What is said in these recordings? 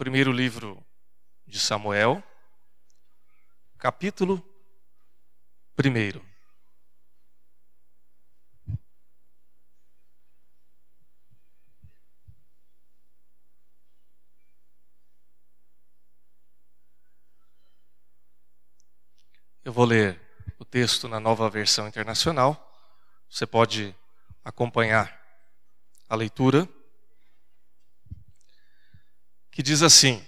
primeiro livro de Samuel, capítulo 1. Eu vou ler o texto na nova versão internacional. Você pode acompanhar a leitura, que diz assim: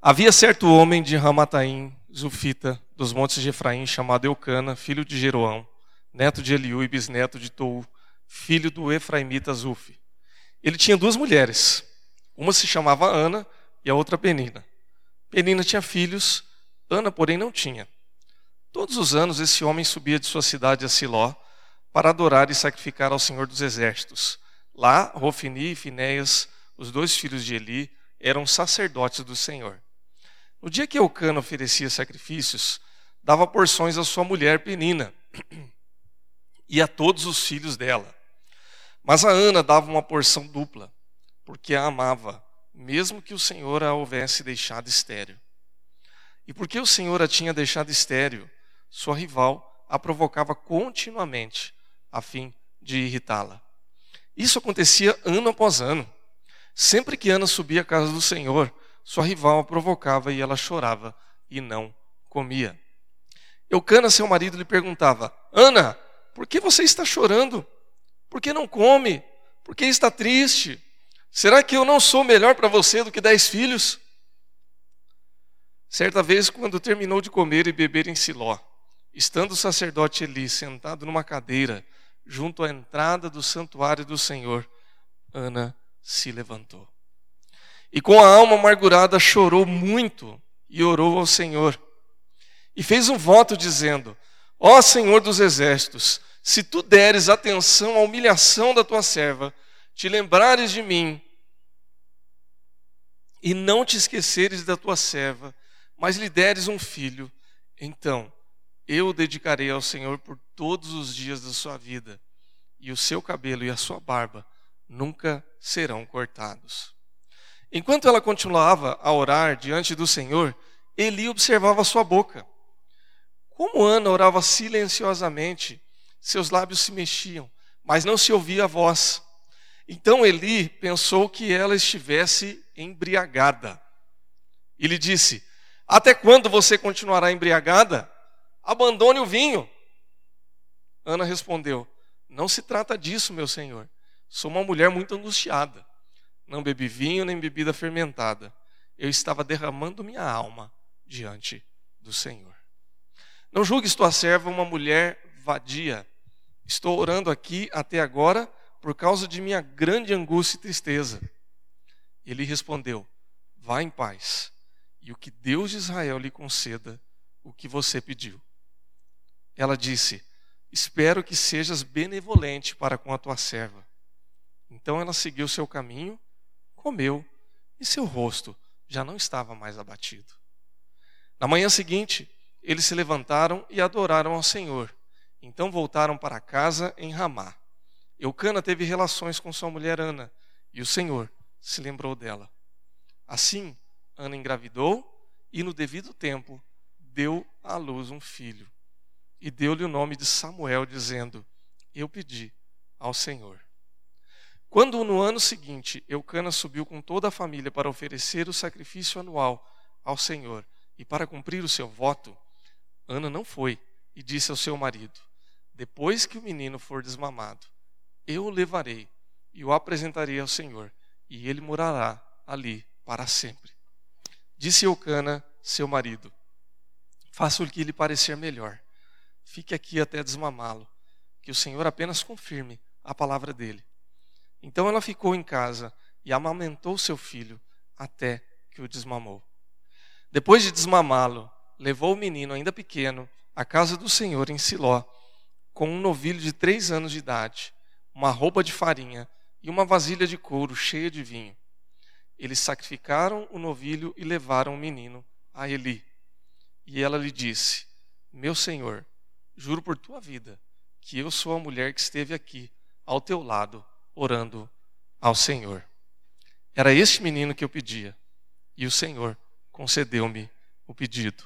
Havia certo homem de Ramataim, Zufita, dos montes de Efraim, chamado Eucana, filho de Jeroão, neto de Eliú e bisneto de Tou, filho do Efraimita Zuf. Ele tinha duas mulheres, uma se chamava Ana e a outra Penina. Penina tinha filhos, Ana, porém, não tinha. Todos os anos esse homem subia de sua cidade a Siló para adorar e sacrificar ao Senhor dos Exércitos. Lá, Rofini e Finéias, os dois filhos de Eli, eram sacerdotes do Senhor. No dia que Eucana oferecia sacrifícios, dava porções à sua mulher Penina e a todos os filhos dela. Mas a Ana dava uma porção dupla, porque a amava, mesmo que o Senhor a houvesse deixado estéril. E porque o Senhor a tinha deixado estéril, sua rival a provocava continuamente a fim de irritá-la. Isso acontecia ano após ano. Sempre que Ana subia à casa do Senhor, sua rival a provocava e ela chorava e não comia. Eucana, seu marido, lhe perguntava: Ana, por que você está chorando? Por que não come? Por que está triste? Será que eu não sou melhor para você do que dez filhos? Certa vez, quando terminou de comer e beber em Siló, estando o sacerdote Eli sentado numa cadeira, junto à entrada do santuário do Senhor, Ana se levantou. E com a alma amargurada chorou muito e orou ao Senhor. E fez um voto dizendo: Ó Senhor dos exércitos, se tu deres atenção à humilhação da tua serva, te lembrares de mim e não te esqueceres da tua serva, mas lhe deres um filho, então eu dedicarei ao Senhor por todos os dias da sua vida, e o seu cabelo e a sua barba nunca serão cortados. Enquanto ela continuava a orar diante do Senhor, Eli observava sua boca. Como Ana orava silenciosamente, seus lábios se mexiam, mas não se ouvia a voz. Então Eli pensou que ela estivesse embriagada. E lhe disse: Até quando você continuará embriagada? Abandone o vinho. Ana respondeu: Não se trata disso, meu senhor. Sou uma mulher muito angustiada. Não bebi vinho nem bebida fermentada. Eu estava derramando minha alma diante do Senhor. Não julgues tua serva uma mulher vadia. Estou orando aqui até agora por causa de minha grande angústia e tristeza. Ele respondeu: Vá em paz, e o que Deus de Israel lhe conceda o que você pediu. Ela disse: Espero que sejas benevolente para com a tua serva. Então ela seguiu seu caminho, comeu, e seu rosto já não estava mais abatido. Na manhã seguinte, eles se levantaram e adoraram ao Senhor. Então voltaram para casa em Ramá. Eucana teve relações com sua mulher Ana, e o Senhor se lembrou dela. Assim, Ana engravidou e, no devido tempo, deu à luz um filho e deu-lhe o nome de Samuel, dizendo: Eu pedi ao Senhor. Quando no ano seguinte Eucana subiu com toda a família para oferecer o sacrifício anual ao Senhor e para cumprir o seu voto, Ana não foi e disse ao seu marido: Depois que o menino for desmamado, eu o levarei e o apresentarei ao Senhor, e ele morará ali para sempre. Disse Eucana, seu marido: Faça o que lhe parecer melhor fique aqui até desmamá-lo, que o Senhor apenas confirme a palavra dele. Então ela ficou em casa e amamentou seu filho até que o desmamou. Depois de desmamá-lo, levou o menino, ainda pequeno, à casa do Senhor em Siló, com um novilho de três anos de idade, uma roupa de farinha e uma vasilha de couro cheia de vinho. Eles sacrificaram o novilho e levaram o menino a Eli. E ela lhe disse: Meu senhor, juro por tua vida, que eu sou a mulher que esteve aqui ao teu lado, orando ao Senhor. Era este menino que eu pedia, e o Senhor concedeu-me o pedido.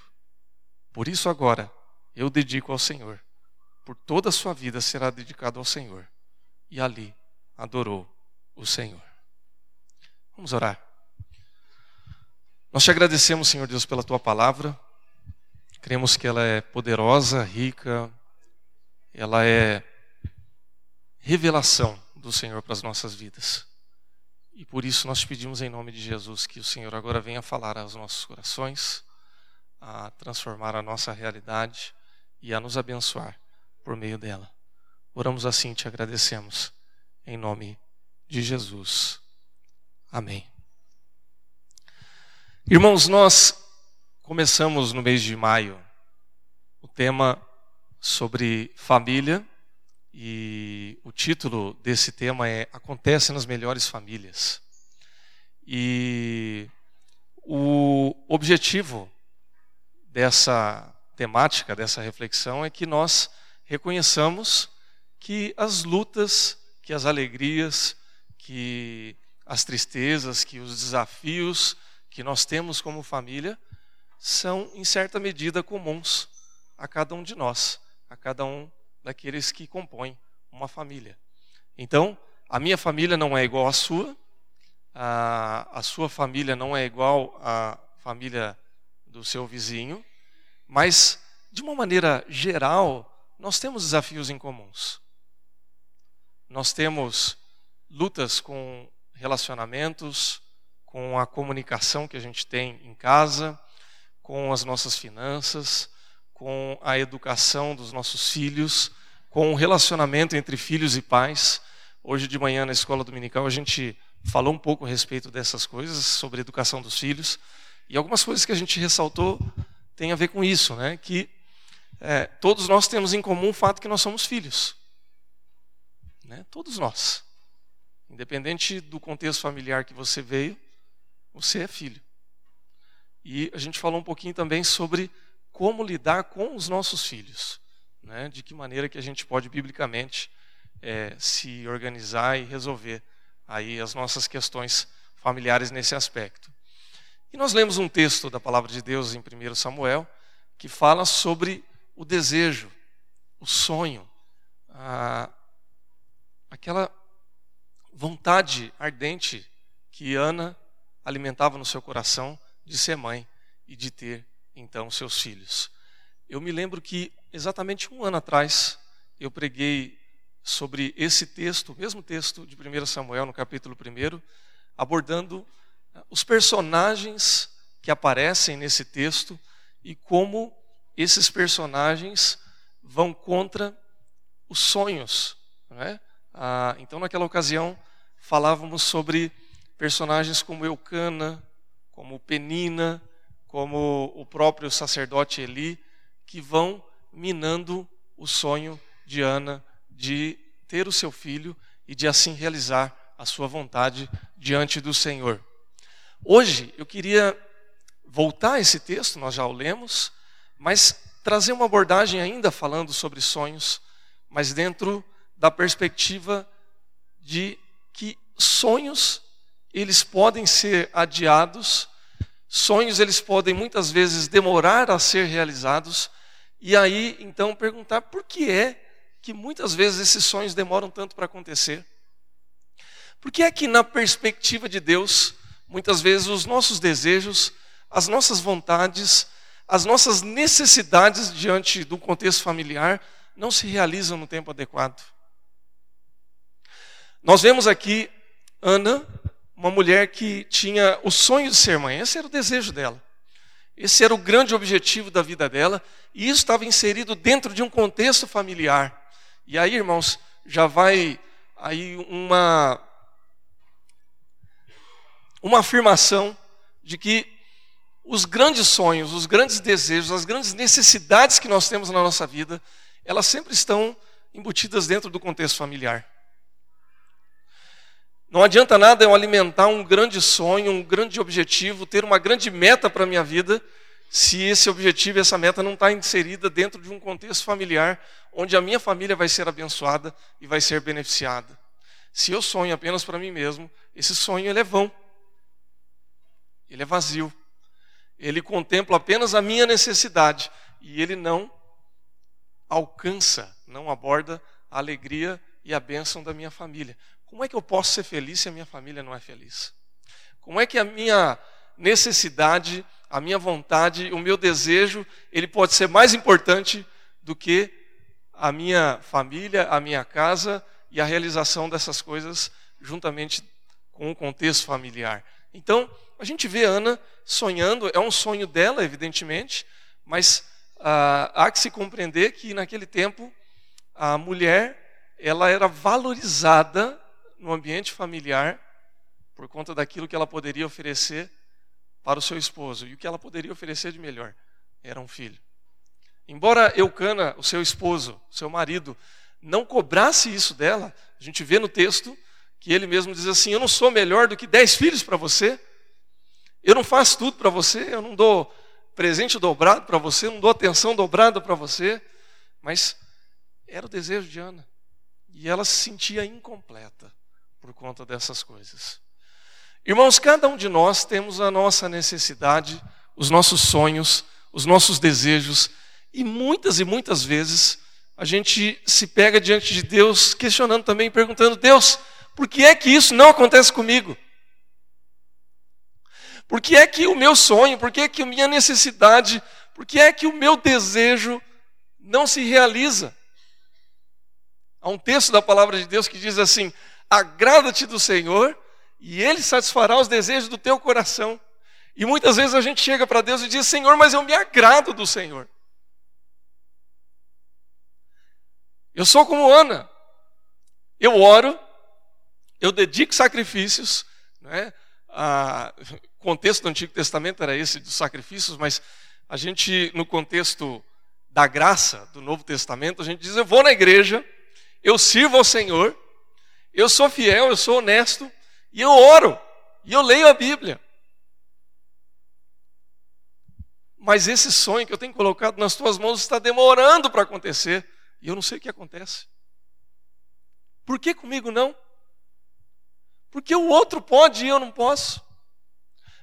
Por isso agora eu dedico ao Senhor. Por toda a sua vida será dedicado ao Senhor. E ali adorou o Senhor. Vamos orar. Nós te agradecemos, Senhor Deus, pela tua palavra. Cremos que ela é poderosa, rica, ela é revelação do Senhor para as nossas vidas. E por isso nós pedimos em nome de Jesus que o Senhor agora venha falar aos nossos corações, a transformar a nossa realidade e a nos abençoar por meio dela. Oramos assim, te agradecemos em nome de Jesus. Amém. Irmãos, nós começamos no mês de maio o tema sobre família e o título desse tema é Acontece nas Melhores Famílias. E o objetivo dessa temática, dessa reflexão, é que nós reconheçamos que as lutas, que as alegrias, que as tristezas, que os desafios que nós temos como família são, em certa medida, comuns a cada um de nós, a cada um daqueles que compõem uma família. Então, a minha família não é igual à sua, a, a sua família não é igual à família do seu vizinho, mas, de uma maneira geral, nós temos desafios em comuns. Nós temos lutas com relacionamentos, com a comunicação que a gente tem em casa, com as nossas finanças, com a educação dos nossos filhos, com o relacionamento entre filhos e pais. Hoje de manhã na escola dominical a gente falou um pouco a respeito dessas coisas, sobre a educação dos filhos. E algumas coisas que a gente ressaltou têm a ver com isso, né? que é, todos nós temos em comum o fato que nós somos filhos. Né? Todos nós. Independente do contexto familiar que você veio, você é filho. E a gente falou um pouquinho também sobre como lidar com os nossos filhos, né? de que maneira que a gente pode biblicamente é, se organizar e resolver aí as nossas questões familiares nesse aspecto. E nós lemos um texto da palavra de Deus em 1 Samuel que fala sobre o desejo, o sonho, a, aquela vontade ardente que Ana alimentava no seu coração de ser mãe e de ter então seus filhos. Eu me lembro que exatamente um ano atrás eu preguei sobre esse texto, o mesmo texto de 1 Samuel, no capítulo 1, abordando eh, os personagens que aparecem nesse texto e como esses personagens vão contra os sonhos. É? Ah, então, naquela ocasião, falávamos sobre personagens como Eucana, como Penina, como o próprio sacerdote Eli, que vão minando o sonho de Ana de ter o seu filho e de assim realizar a sua vontade diante do Senhor. Hoje eu queria voltar a esse texto, nós já o lemos, mas trazer uma abordagem ainda falando sobre sonhos, mas dentro da perspectiva de que sonhos eles podem ser adiados Sonhos eles podem muitas vezes demorar a ser realizados e aí então perguntar por que é que muitas vezes esses sonhos demoram tanto para acontecer? Por que é que na perspectiva de Deus, muitas vezes os nossos desejos, as nossas vontades, as nossas necessidades diante do contexto familiar não se realizam no tempo adequado? Nós vemos aqui Ana uma mulher que tinha o sonho de ser mãe. Esse era o desejo dela. Esse era o grande objetivo da vida dela. E isso estava inserido dentro de um contexto familiar. E aí, irmãos, já vai aí uma uma afirmação de que os grandes sonhos, os grandes desejos, as grandes necessidades que nós temos na nossa vida, elas sempre estão embutidas dentro do contexto familiar. Não adianta nada eu alimentar um grande sonho, um grande objetivo, ter uma grande meta para a minha vida, se esse objetivo, essa meta não está inserida dentro de um contexto familiar, onde a minha família vai ser abençoada e vai ser beneficiada. Se eu sonho apenas para mim mesmo, esse sonho ele é vão, ele é vazio. Ele contempla apenas a minha necessidade e ele não alcança, não aborda a alegria e a bênção da minha família. Como é que eu posso ser feliz se a minha família não é feliz? Como é que a minha necessidade, a minha vontade, o meu desejo, ele pode ser mais importante do que a minha família, a minha casa e a realização dessas coisas juntamente com o contexto familiar. Então, a gente vê Ana sonhando, é um sonho dela, evidentemente, mas ah, há que se compreender que naquele tempo a mulher ela era valorizada no ambiente familiar por conta daquilo que ela poderia oferecer para o seu esposo. E o que ela poderia oferecer de melhor era um filho. Embora Eucana, o seu esposo, seu marido, não cobrasse isso dela, a gente vê no texto que ele mesmo diz assim: Eu não sou melhor do que dez filhos para você, eu não faço tudo para você, eu não dou presente dobrado para você, eu não dou atenção dobrada para você, mas era o desejo de Ana. E ela se sentia incompleta por conta dessas coisas. Irmãos, cada um de nós temos a nossa necessidade, os nossos sonhos, os nossos desejos, e muitas e muitas vezes a gente se pega diante de Deus questionando também, perguntando: Deus, por que é que isso não acontece comigo? Por que é que o meu sonho, por que é que a minha necessidade, por que é que o meu desejo não se realiza? Há um texto da palavra de Deus que diz assim: agrada-te do Senhor e Ele satisfará os desejos do teu coração. E muitas vezes a gente chega para Deus e diz: Senhor, mas eu me agrado do Senhor. Eu sou como Ana. Eu oro, eu dedico sacrifícios. Né? o contexto do Antigo Testamento era esse dos sacrifícios, mas a gente, no contexto da graça do Novo Testamento, a gente diz: eu vou na igreja, eu sirvo ao Senhor, eu sou fiel, eu sou honesto, e eu oro, e eu leio a Bíblia. Mas esse sonho que eu tenho colocado nas tuas mãos está demorando para acontecer. E eu não sei o que acontece. Por que comigo não? Porque o outro pode e eu não posso.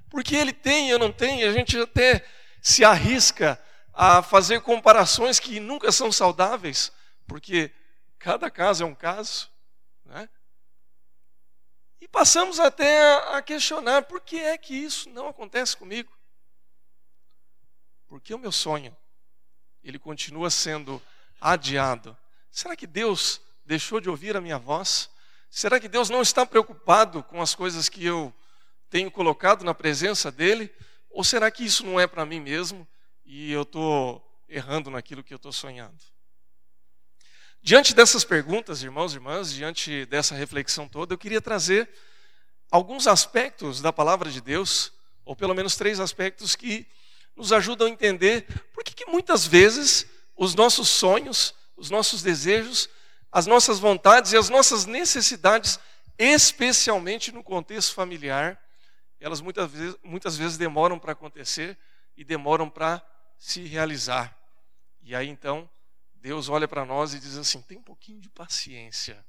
Porque ele tem e eu não tenho. A gente até se arrisca a fazer comparações que nunca são saudáveis, porque cada caso é um caso. Né? E passamos até a questionar por que é que isso não acontece comigo. Porque o meu sonho, ele continua sendo adiado. Será que Deus deixou de ouvir a minha voz? Será que Deus não está preocupado com as coisas que eu tenho colocado na presença dEle? Ou será que isso não é para mim mesmo e eu estou errando naquilo que eu estou sonhando? Diante dessas perguntas, irmãos e irmãs, diante dessa reflexão toda, eu queria trazer alguns aspectos da palavra de Deus, ou pelo menos três aspectos que nos ajudam a entender por que, que muitas vezes os nossos sonhos, os nossos desejos, as nossas vontades e as nossas necessidades, especialmente no contexto familiar, elas muitas vezes, muitas vezes demoram para acontecer e demoram para se realizar. E aí então, Deus olha para nós e diz assim: tem um pouquinho de paciência,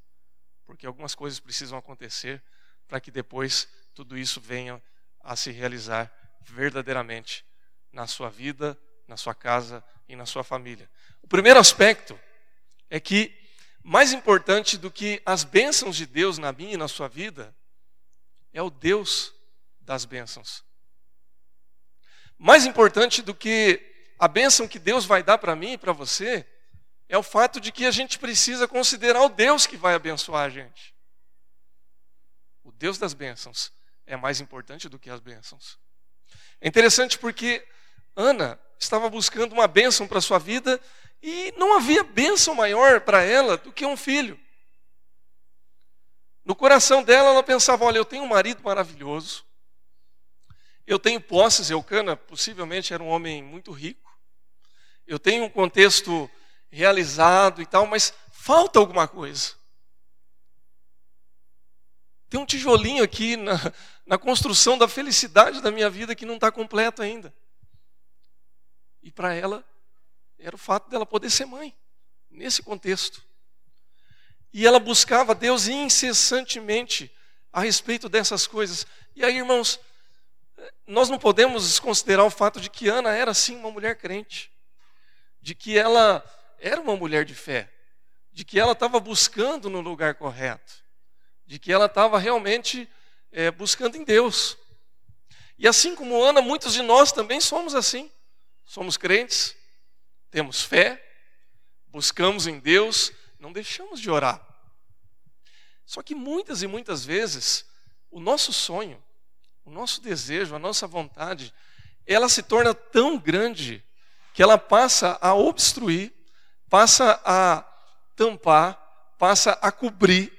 porque algumas coisas precisam acontecer para que depois tudo isso venha a se realizar verdadeiramente na sua vida, na sua casa e na sua família. O primeiro aspecto é que, mais importante do que as bênçãos de Deus na minha e na sua vida, é o Deus das bênçãos. Mais importante do que a bênção que Deus vai dar para mim e para você, é o fato de que a gente precisa considerar o Deus que vai abençoar a gente. O Deus das bênçãos é mais importante do que as bênçãos. É interessante porque Ana estava buscando uma bênção para sua vida e não havia bênção maior para ela do que um filho. No coração dela, ela pensava: olha, eu tenho um marido maravilhoso, eu tenho posses, Eucana possivelmente era um homem muito rico, eu tenho um contexto realizado e tal, mas falta alguma coisa. Tem um tijolinho aqui na, na construção da felicidade da minha vida que não está completo ainda. E para ela, era o fato dela poder ser mãe, nesse contexto. E ela buscava Deus incessantemente a respeito dessas coisas. E aí, irmãos, nós não podemos desconsiderar o fato de que Ana era sim uma mulher crente, de que ela era uma mulher de fé, de que ela estava buscando no lugar correto, de que ela estava realmente é, buscando em Deus. E assim como Ana, muitos de nós também somos assim. Somos crentes, temos fé, buscamos em Deus, não deixamos de orar. Só que muitas e muitas vezes, o nosso sonho, o nosso desejo, a nossa vontade, ela se torna tão grande que ela passa a obstruir, passa a tampar, passa a cobrir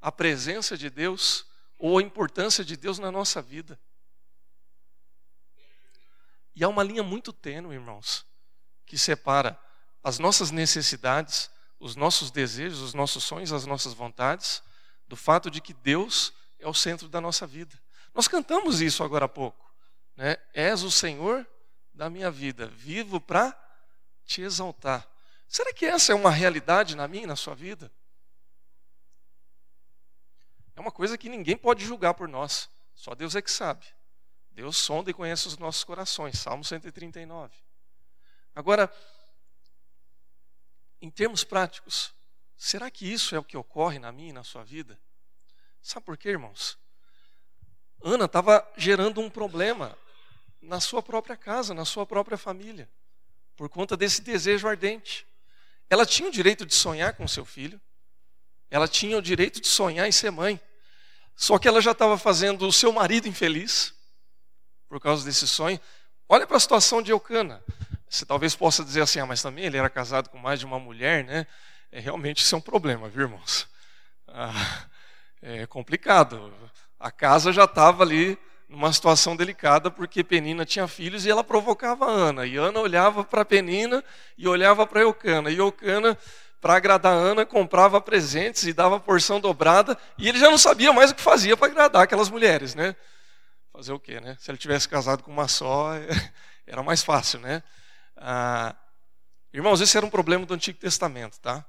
a presença de Deus ou a importância de Deus na nossa vida. E há uma linha muito tênue, irmãos, que separa as nossas necessidades, os nossos desejos, os nossos sonhos, as nossas vontades, do fato de que Deus é o centro da nossa vida. Nós cantamos isso agora há pouco. Né? És o Senhor da minha vida, vivo para te exaltar. Será que essa é uma realidade na minha e na sua vida? É uma coisa que ninguém pode julgar por nós, só Deus é que sabe. Deus sonda e conhece os nossos corações. Salmo 139. Agora, em termos práticos, será que isso é o que ocorre na minha e na sua vida? Sabe por quê, irmãos? Ana estava gerando um problema na sua própria casa, na sua própria família, por conta desse desejo ardente. Ela tinha o direito de sonhar com seu filho, ela tinha o direito de sonhar em ser mãe, só que ela já estava fazendo o seu marido infeliz por causa desse sonho. Olha para a situação de Eucana. Você talvez possa dizer assim, ah, mas também ele era casado com mais de uma mulher, né? É, realmente isso é um problema, viu, irmãos? Ah, é complicado. A casa já estava ali numa situação delicada porque Penina tinha filhos e ela provocava Ana. E Ana olhava para Penina e olhava para Eucana. E Eucana, para agradar Ana, comprava presentes e dava porção dobrada. E ele já não sabia mais o que fazia para agradar aquelas mulheres, né? Fazer o quê, né? Se ele tivesse casado com uma só, era mais fácil, né? Ah, irmãos, esse era um problema do Antigo Testamento, tá?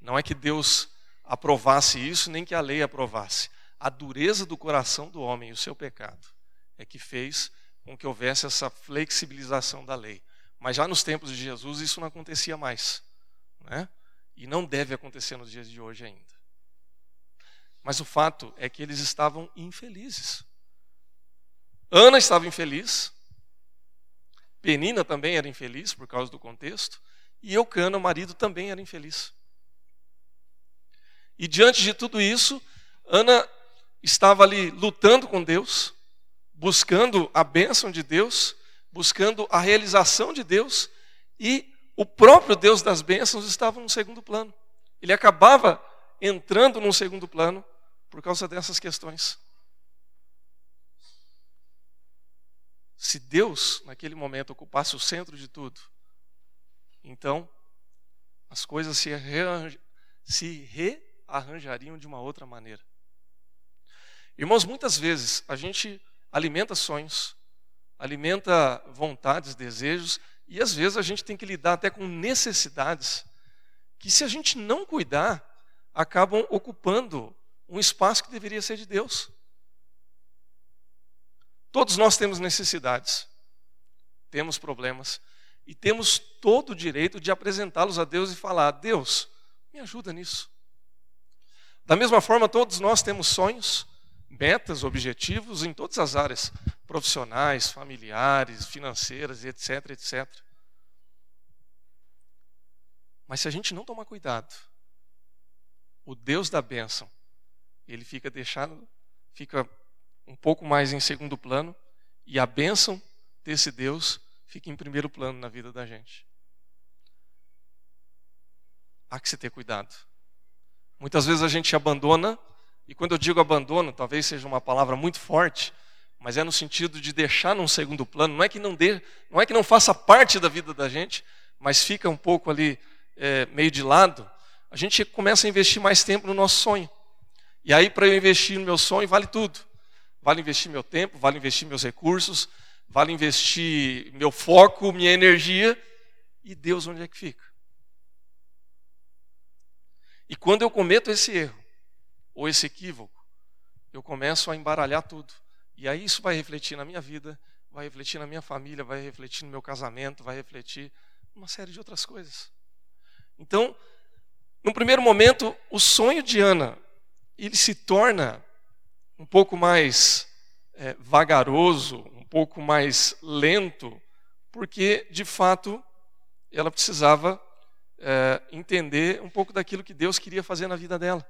Não é que Deus aprovasse isso, nem que a lei aprovasse. A dureza do coração do homem e o seu pecado é que fez com que houvesse essa flexibilização da lei. Mas já nos tempos de Jesus isso não acontecia mais. Né? E não deve acontecer nos dias de hoje ainda. Mas o fato é que eles estavam infelizes. Ana estava infeliz, Penina também era infeliz por causa do contexto, e Eucana, o marido, também era infeliz. E diante de tudo isso, Ana estava ali lutando com Deus, buscando a bênção de Deus, buscando a realização de Deus, e o próprio Deus das bênçãos estava no segundo plano. Ele acabava entrando num segundo plano por causa dessas questões. Se Deus, naquele momento, ocupasse o centro de tudo, então as coisas se, se rearranjariam de uma outra maneira. Irmãos, muitas vezes a gente alimenta sonhos, alimenta vontades, desejos, e às vezes a gente tem que lidar até com necessidades que, se a gente não cuidar, acabam ocupando um espaço que deveria ser de Deus. Todos nós temos necessidades, temos problemas, e temos todo o direito de apresentá-los a Deus e falar: Deus, me ajuda nisso. Da mesma forma, todos nós temos sonhos, metas, objetivos em todas as áreas, profissionais, familiares, financeiras, etc, etc. Mas se a gente não tomar cuidado, o Deus da bênção, ele fica deixado, fica um pouco mais em segundo plano, e a bênção desse Deus fica em primeiro plano na vida da gente. Há que se ter cuidado. Muitas vezes a gente abandona e quando eu digo abandono, talvez seja uma palavra muito forte, mas é no sentido de deixar num segundo plano. Não é que não dê, não é que não faça parte da vida da gente, mas fica um pouco ali é, meio de lado. A gente começa a investir mais tempo no nosso sonho. E aí, para eu investir no meu sonho, vale tudo. Vale investir meu tempo, vale investir meus recursos, vale investir meu foco, minha energia. E Deus, onde é que fica? E quando eu cometo esse erro, ou esse equívoco, eu começo a embaralhar tudo. E aí isso vai refletir na minha vida, vai refletir na minha família, vai refletir no meu casamento, vai refletir uma série de outras coisas. Então, no primeiro momento, o sonho de Ana, ele se torna um pouco mais é, vagaroso, um pouco mais lento, porque, de fato, ela precisava é, entender um pouco daquilo que Deus queria fazer na vida dela.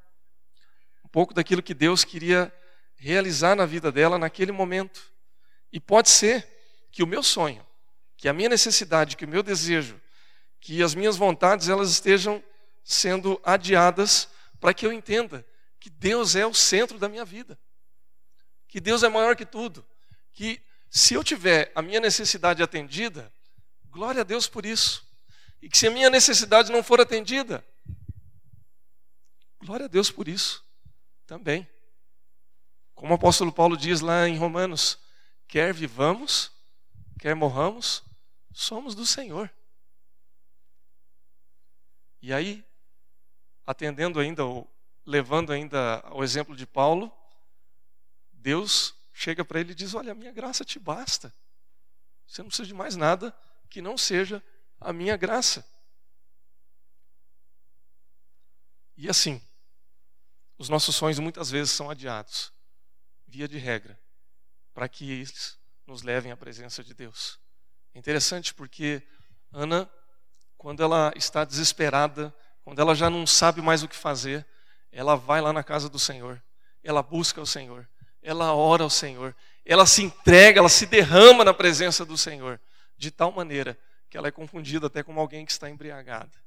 Um pouco daquilo que Deus queria realizar na vida dela naquele momento. E pode ser que o meu sonho, que a minha necessidade, que o meu desejo, que as minhas vontades elas estejam sendo adiadas para que eu entenda que Deus é o centro da minha vida. Que Deus é maior que tudo. Que se eu tiver a minha necessidade atendida, glória a Deus por isso. E que se a minha necessidade não for atendida, glória a Deus por isso também. Como o apóstolo Paulo diz lá em Romanos: quer vivamos, quer morramos, somos do Senhor. E aí, atendendo ainda, levando ainda o exemplo de Paulo, Deus chega para ele e diz: Olha, a minha graça te basta. Você não precisa de mais nada que não seja a minha graça. E assim, os nossos sonhos muitas vezes são adiados via de regra, para que eles nos levem à presença de Deus. É interessante porque Ana, quando ela está desesperada, quando ela já não sabe mais o que fazer, ela vai lá na casa do Senhor, ela busca o Senhor, ela ora ao Senhor, ela se entrega, ela se derrama na presença do Senhor, de tal maneira que ela é confundida até como alguém que está embriagada,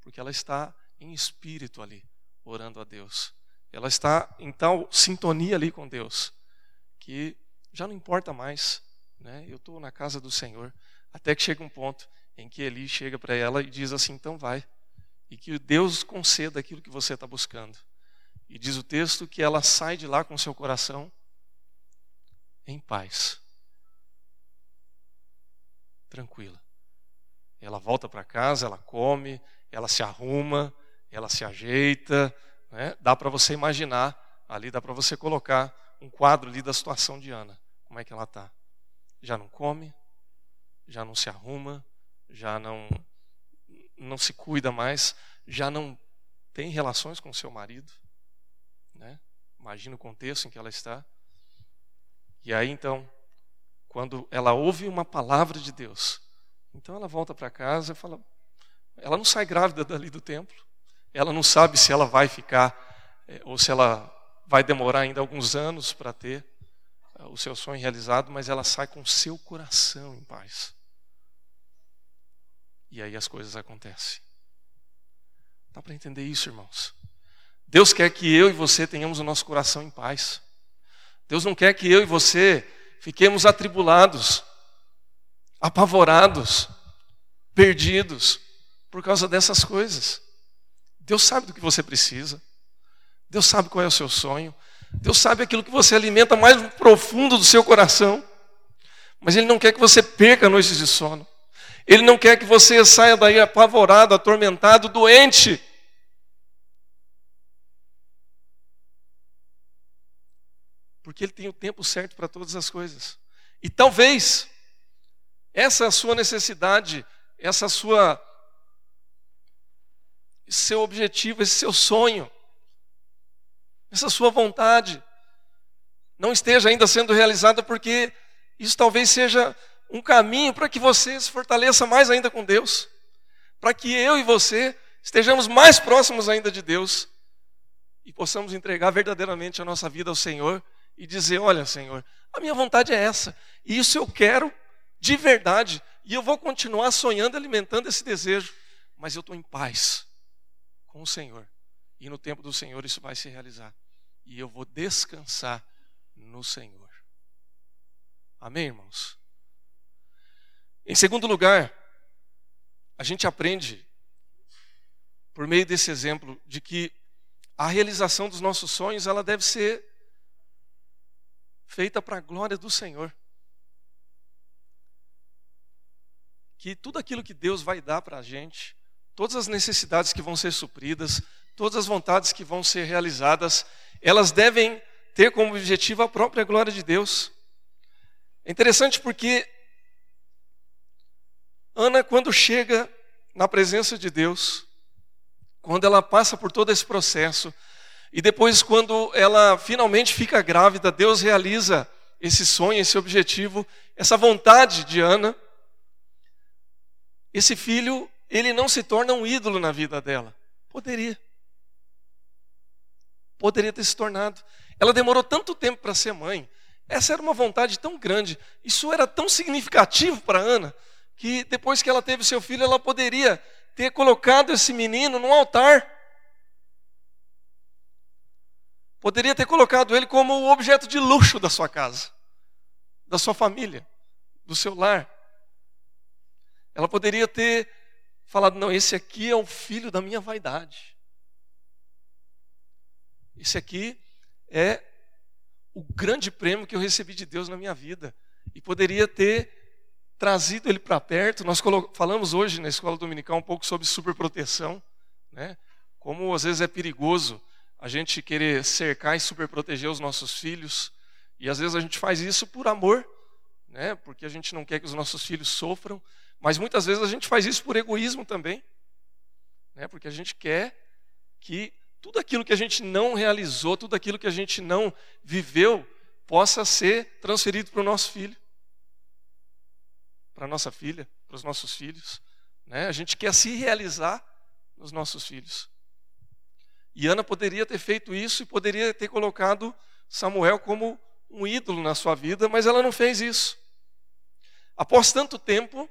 porque ela está em espírito ali, orando a Deus. Ela está em tal sintonia ali com Deus que já não importa mais, né? Eu estou na casa do Senhor, até que chega um ponto em que Eli chega para ela e diz assim: então vai, e que Deus conceda aquilo que você está buscando. E diz o texto que ela sai de lá com seu coração em paz, tranquila. Ela volta para casa, ela come, ela se arruma, ela se ajeita, né? Dá para você imaginar, ali dá para você colocar um quadro ali da situação de Ana. Como é que ela está? Já não come, já não se arruma, já não, não se cuida mais, já não tem relações com seu marido. Né? Imagina o contexto em que ela está. E aí então, quando ela ouve uma palavra de Deus, então ela volta para casa e fala. Ela não sai grávida dali do templo. Ela não sabe se ela vai ficar é, ou se ela vai demorar ainda alguns anos para ter é, o seu sonho realizado, mas ela sai com o seu coração em paz. E aí as coisas acontecem. Dá para entender isso, irmãos? Deus quer que eu e você tenhamos o nosso coração em paz. Deus não quer que eu e você fiquemos atribulados, apavorados, perdidos por causa dessas coisas. Deus sabe do que você precisa. Deus sabe qual é o seu sonho. Deus sabe aquilo que você alimenta mais profundo do seu coração. Mas Ele não quer que você perca noites de sono. Ele não quer que você saia daí apavorado, atormentado, doente. Porque Ele tem o tempo certo para todas as coisas. E talvez essa é sua necessidade, essa sua esse seu objetivo, esse seu sonho, essa sua vontade não esteja ainda sendo realizada porque isso talvez seja um caminho para que você se fortaleça mais ainda com Deus, para que eu e você estejamos mais próximos ainda de Deus e possamos entregar verdadeiramente a nossa vida ao Senhor e dizer: Olha, Senhor, a minha vontade é essa, e isso eu quero de verdade, e eu vou continuar sonhando, alimentando esse desejo, mas eu estou em paz com o Senhor. E no tempo do Senhor isso vai se realizar. E eu vou descansar no Senhor. Amém, irmãos? Em segundo lugar, a gente aprende, por meio desse exemplo, de que a realização dos nossos sonhos ela deve ser feita para a glória do Senhor. Que tudo aquilo que Deus vai dar para a gente, todas as necessidades que vão ser supridas, todas as vontades que vão ser realizadas, elas devem ter como objetivo a própria glória de Deus. É interessante porque Ana, quando chega na presença de Deus, quando ela passa por todo esse processo, e depois, quando ela finalmente fica grávida, Deus realiza esse sonho, esse objetivo, essa vontade de Ana. Esse filho, ele não se torna um ídolo na vida dela. Poderia. Poderia ter se tornado. Ela demorou tanto tempo para ser mãe. Essa era uma vontade tão grande. Isso era tão significativo para Ana que depois que ela teve seu filho, ela poderia ter colocado esse menino no altar. Poderia ter colocado ele como o objeto de luxo da sua casa, da sua família, do seu lar. Ela poderia ter falado: não, esse aqui é o filho da minha vaidade. Esse aqui é o grande prêmio que eu recebi de Deus na minha vida. E poderia ter trazido ele para perto. Nós falamos hoje na escola dominical um pouco sobre superproteção, né? Como às vezes é perigoso a gente querer cercar e superproteger os nossos filhos, e às vezes a gente faz isso por amor, né? Porque a gente não quer que os nossos filhos sofram, mas muitas vezes a gente faz isso por egoísmo também, né? Porque a gente quer que tudo aquilo que a gente não realizou, tudo aquilo que a gente não viveu, possa ser transferido para o nosso filho para nossa filha, para os nossos filhos. Né? A gente quer se realizar nos nossos filhos. E Ana poderia ter feito isso e poderia ter colocado Samuel como um ídolo na sua vida, mas ela não fez isso. Após tanto tempo,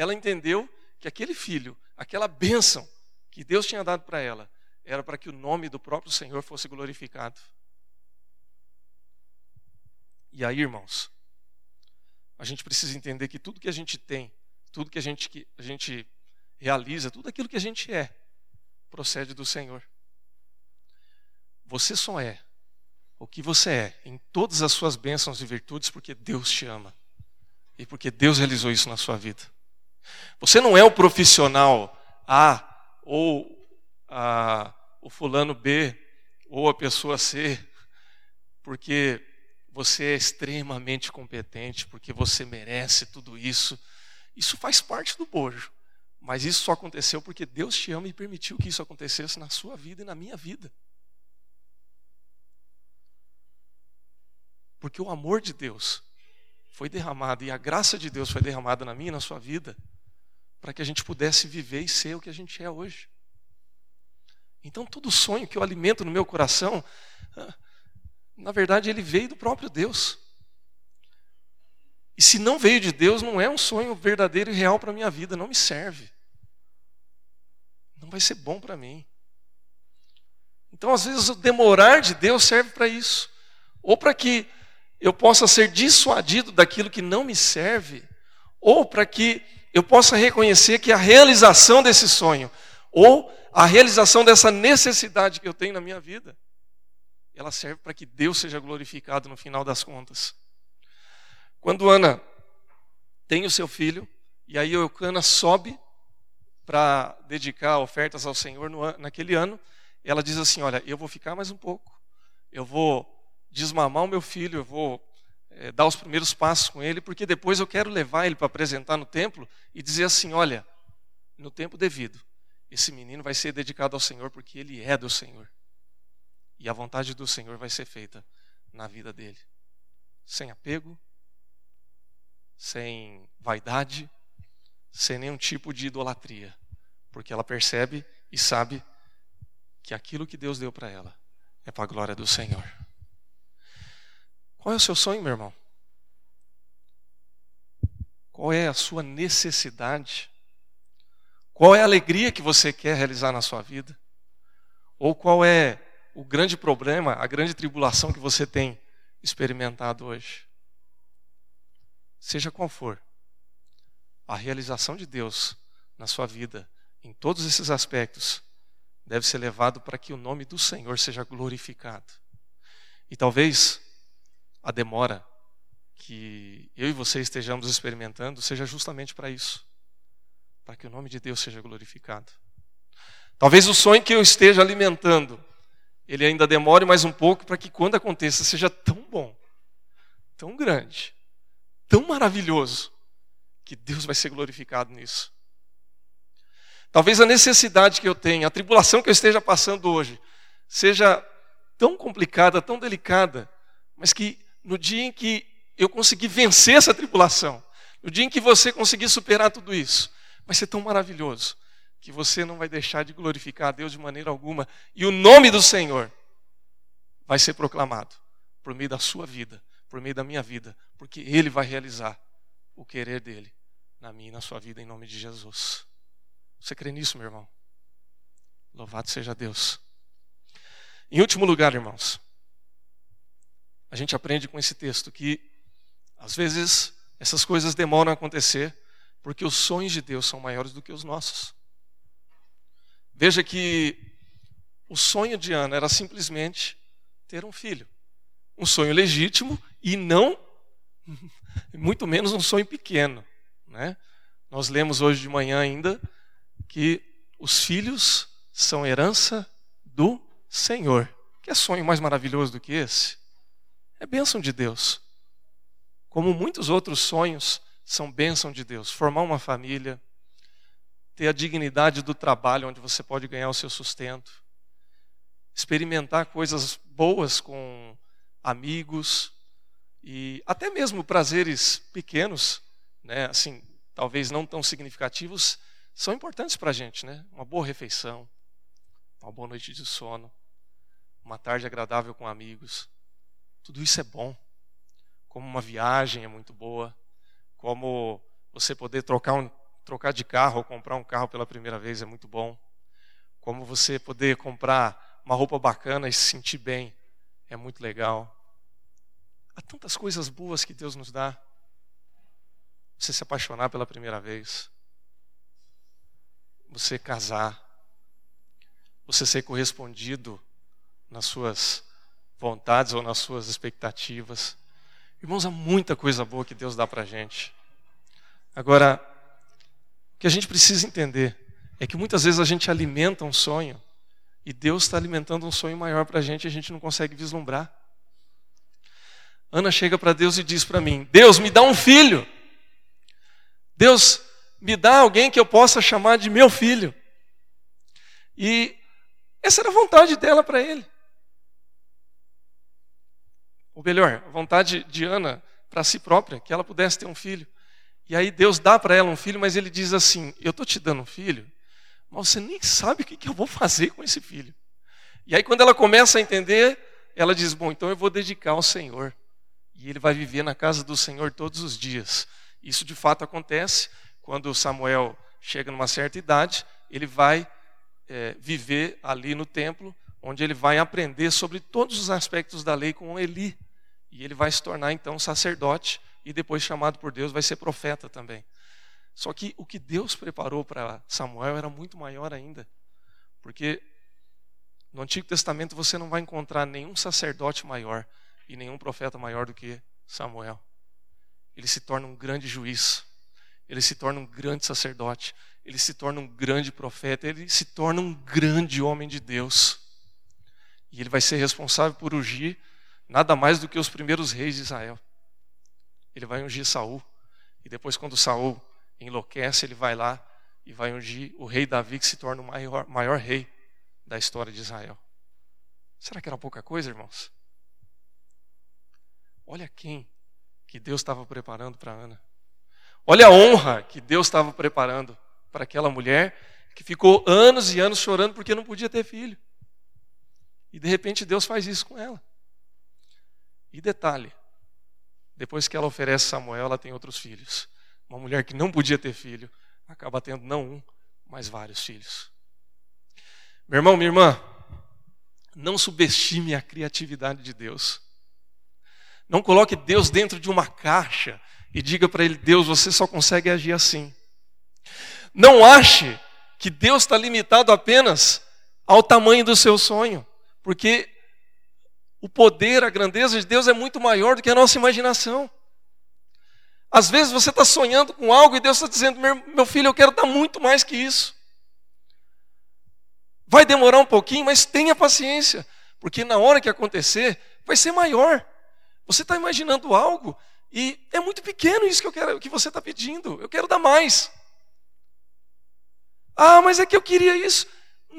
ela entendeu que aquele filho, aquela bênção que Deus tinha dado para ela, era para que o nome do próprio Senhor fosse glorificado. E aí, irmãos, a gente precisa entender que tudo que a gente tem, tudo que a gente, que a gente realiza, tudo aquilo que a gente é, procede do Senhor. Você só é o que você é em todas as suas bênçãos e virtudes porque Deus te ama e porque Deus realizou isso na sua vida. Você não é o profissional A ou a, o fulano B ou a pessoa C porque você é extremamente competente, porque você merece tudo isso. Isso faz parte do bojo. Mas isso só aconteceu porque Deus te ama e permitiu que isso acontecesse na sua vida e na minha vida. Porque o amor de Deus foi derramado e a graça de Deus foi derramada na minha e na sua vida para que a gente pudesse viver e ser o que a gente é hoje. Então, todo sonho que eu alimento no meu coração, ah, na verdade, ele veio do próprio Deus. E se não veio de Deus, não é um sonho verdadeiro e real para a minha vida, não me serve. Não vai ser bom para mim. Então, às vezes, o demorar de Deus serve para isso. Ou para que eu possa ser dissuadido daquilo que não me serve, ou para que eu possa reconhecer que a realização desse sonho, ou a realização dessa necessidade que eu tenho na minha vida, ela serve para que Deus seja glorificado no final das contas. Quando Ana tem o seu filho, e aí Eucana sobe para dedicar ofertas ao Senhor no, naquele ano, ela diz assim: Olha, eu vou ficar mais um pouco, eu vou desmamar o meu filho, eu vou é, dar os primeiros passos com ele, porque depois eu quero levar ele para apresentar no templo e dizer assim: Olha, no tempo devido, esse menino vai ser dedicado ao Senhor porque ele é do Senhor. E a vontade do Senhor vai ser feita na vida dele. Sem apego, sem vaidade, sem nenhum tipo de idolatria. Porque ela percebe e sabe que aquilo que Deus deu para ela é para a glória do Senhor. Qual é o seu sonho, meu irmão? Qual é a sua necessidade? Qual é a alegria que você quer realizar na sua vida? Ou qual é o grande problema, a grande tribulação que você tem experimentado hoje. Seja qual for, a realização de Deus na sua vida, em todos esses aspectos, deve ser levado para que o nome do Senhor seja glorificado. E talvez a demora que eu e você estejamos experimentando seja justamente para isso para que o nome de Deus seja glorificado. Talvez o sonho que eu esteja alimentando ele ainda demore mais um pouco para que quando aconteça seja tão bom, tão grande, tão maravilhoso, que Deus vai ser glorificado nisso. Talvez a necessidade que eu tenha, a tribulação que eu esteja passando hoje, seja tão complicada, tão delicada, mas que no dia em que eu conseguir vencer essa tribulação, no dia em que você conseguir superar tudo isso, vai ser tão maravilhoso que você não vai deixar de glorificar a Deus de maneira alguma e o nome do Senhor vai ser proclamado por meio da sua vida, por meio da minha vida, porque Ele vai realizar o querer dele na minha e na sua vida em nome de Jesus. Você crê nisso, meu irmão? Louvado seja Deus. Em último lugar, irmãos, a gente aprende com esse texto que às vezes essas coisas demoram a acontecer porque os sonhos de Deus são maiores do que os nossos. Veja que o sonho de Ana era simplesmente ter um filho. Um sonho legítimo e não, muito menos um sonho pequeno. Né? Nós lemos hoje de manhã ainda que os filhos são herança do Senhor. Que é sonho mais maravilhoso do que esse? É bênção de Deus. Como muitos outros sonhos são bênção de Deus. Formar uma família, ter a dignidade do trabalho onde você pode ganhar o seu sustento, experimentar coisas boas com amigos e até mesmo prazeres pequenos, né? Assim, talvez não tão significativos, são importantes para a gente, né? Uma boa refeição, uma boa noite de sono, uma tarde agradável com amigos, tudo isso é bom. Como uma viagem é muito boa, como você poder trocar, um, trocar de carro ou comprar um carro pela primeira vez é muito bom, como você poder comprar uma roupa bacana e se sentir bem é muito legal. Há tantas coisas boas que Deus nos dá. Você se apaixonar pela primeira vez, você casar, você ser correspondido nas suas vontades ou nas suas expectativas. Irmãos, há muita coisa boa que Deus dá para a gente. Agora, o que a gente precisa entender é que muitas vezes a gente alimenta um sonho e Deus está alimentando um sonho maior para a gente e a gente não consegue vislumbrar. Ana chega para Deus e diz para mim: Deus, me dá um filho. Deus, me dá alguém que eu possa chamar de meu filho. E essa era a vontade dela para ele ou melhor, a vontade de Ana para si própria, que ela pudesse ter um filho. E aí Deus dá para ela um filho, mas ele diz assim: Eu estou te dando um filho, mas você nem sabe o que, que eu vou fazer com esse filho. E aí, quando ela começa a entender, ela diz: Bom, então eu vou dedicar ao Senhor. E ele vai viver na casa do Senhor todos os dias. Isso de fato acontece quando Samuel chega numa certa idade, ele vai é, viver ali no templo, onde ele vai aprender sobre todos os aspectos da lei com Eli. E ele vai se tornar então sacerdote e depois chamado por Deus vai ser profeta também. Só que o que Deus preparou para Samuel era muito maior ainda. Porque no Antigo Testamento você não vai encontrar nenhum sacerdote maior e nenhum profeta maior do que Samuel. Ele se torna um grande juiz, ele se torna um grande sacerdote, ele se torna um grande profeta, ele se torna um grande homem de Deus. E ele vai ser responsável por ungir nada mais do que os primeiros reis de Israel. Ele vai ungir Saul. E depois, quando Saul enlouquece, ele vai lá e vai ungir o rei Davi, que se torna o maior, maior rei da história de Israel. Será que era pouca coisa, irmãos? Olha quem que Deus estava preparando para Ana. Olha a honra que Deus estava preparando para aquela mulher que ficou anos e anos chorando porque não podia ter filho. E de repente Deus faz isso com ela. E detalhe: depois que ela oferece Samuel, ela tem outros filhos. Uma mulher que não podia ter filho, acaba tendo não um, mas vários filhos. Meu irmão, minha irmã, não subestime a criatividade de Deus. Não coloque Deus dentro de uma caixa e diga para ele: Deus, você só consegue agir assim. Não ache que Deus está limitado apenas ao tamanho do seu sonho, porque o poder, a grandeza de Deus é muito maior do que a nossa imaginação. Às vezes você está sonhando com algo e Deus está dizendo: meu filho, eu quero dar muito mais que isso. Vai demorar um pouquinho, mas tenha paciência, Porque na hora que acontecer, vai ser maior. Você está imaginando algo e é muito pequeno isso que eu quero, que você está pedindo. Eu quero dar mais. Ah, mas é que eu queria isso.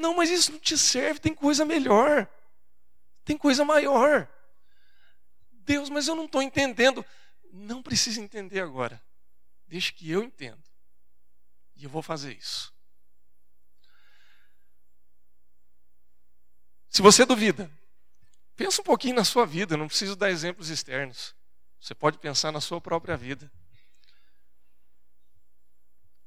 Não, mas isso não te serve. Tem coisa melhor. Tem coisa maior. Deus, mas eu não estou entendendo. Não precisa entender agora. Deixe que eu entenda. E eu vou fazer isso. Se você duvida, pensa um pouquinho na sua vida, não preciso dar exemplos externos. Você pode pensar na sua própria vida.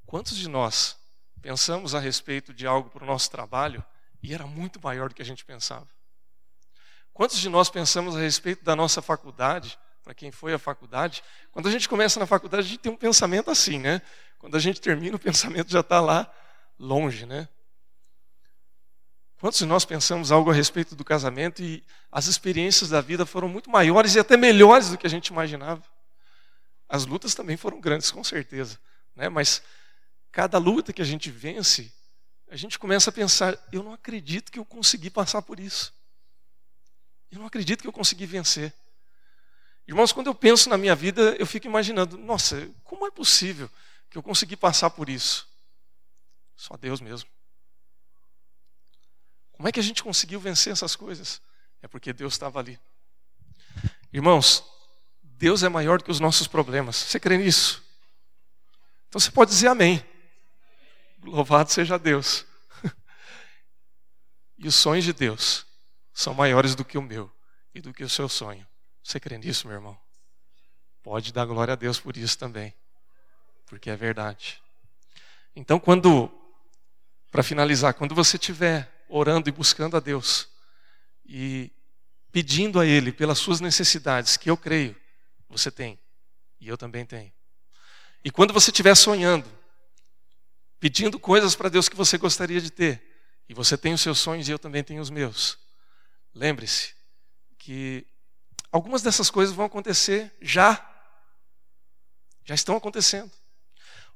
Quantos de nós pensamos a respeito de algo para o nosso trabalho e era muito maior do que a gente pensava? Quantos de nós pensamos a respeito da nossa faculdade, para quem foi à faculdade? Quando a gente começa na faculdade, a gente tem um pensamento assim, né? Quando a gente termina, o pensamento já está lá longe, né? Quantos de nós pensamos algo a respeito do casamento e as experiências da vida foram muito maiores e até melhores do que a gente imaginava? As lutas também foram grandes, com certeza, né? Mas cada luta que a gente vence, a gente começa a pensar: eu não acredito que eu consegui passar por isso. Eu não acredito que eu consegui vencer. Irmãos, quando eu penso na minha vida, eu fico imaginando: nossa, como é possível que eu consegui passar por isso? Só Deus mesmo. Como é que a gente conseguiu vencer essas coisas? É porque Deus estava ali. Irmãos, Deus é maior do que os nossos problemas. Você crê nisso? Então você pode dizer amém. Louvado seja Deus. E os sonhos de Deus são maiores do que o meu e do que o seu sonho. Você crê nisso, meu irmão? Pode dar glória a Deus por isso também, porque é verdade. Então, quando, para finalizar, quando você estiver orando e buscando a Deus e pedindo a Ele pelas suas necessidades, que eu creio, você tem e eu também tenho. E quando você estiver sonhando, pedindo coisas para Deus que você gostaria de ter, e você tem os seus sonhos e eu também tenho os meus, Lembre-se que algumas dessas coisas vão acontecer já. Já estão acontecendo.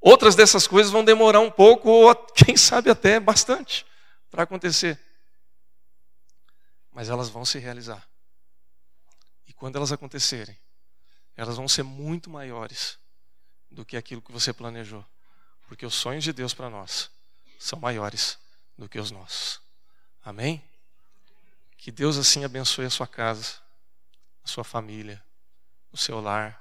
Outras dessas coisas vão demorar um pouco, ou quem sabe até bastante, para acontecer. Mas elas vão se realizar. E quando elas acontecerem, elas vão ser muito maiores do que aquilo que você planejou. Porque os sonhos de Deus para nós são maiores do que os nossos. Amém? Que Deus assim abençoe a sua casa, a sua família, o seu lar.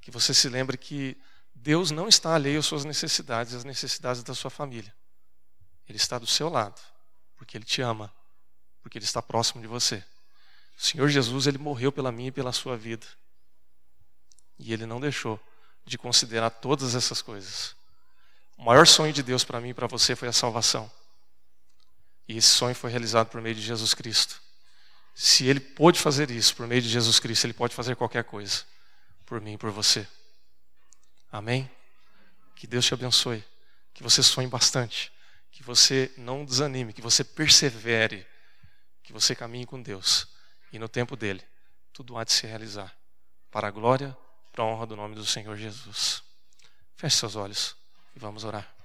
Que você se lembre que Deus não está alheio às suas necessidades, às necessidades da sua família. Ele está do seu lado, porque Ele te ama, porque Ele está próximo de você. O Senhor Jesus, Ele morreu pela minha e pela sua vida. E Ele não deixou de considerar todas essas coisas. O maior sonho de Deus para mim e para você foi a salvação. E esse sonho foi realizado por meio de Jesus Cristo. Se ele pôde fazer isso por meio de Jesus Cristo, ele pode fazer qualquer coisa por mim e por você. Amém? Que Deus te abençoe. Que você sonhe bastante. Que você não desanime. Que você persevere. Que você caminhe com Deus. E no tempo dele, tudo há de se realizar. Para a glória, para a honra do nome do Senhor Jesus. Feche seus olhos e vamos orar.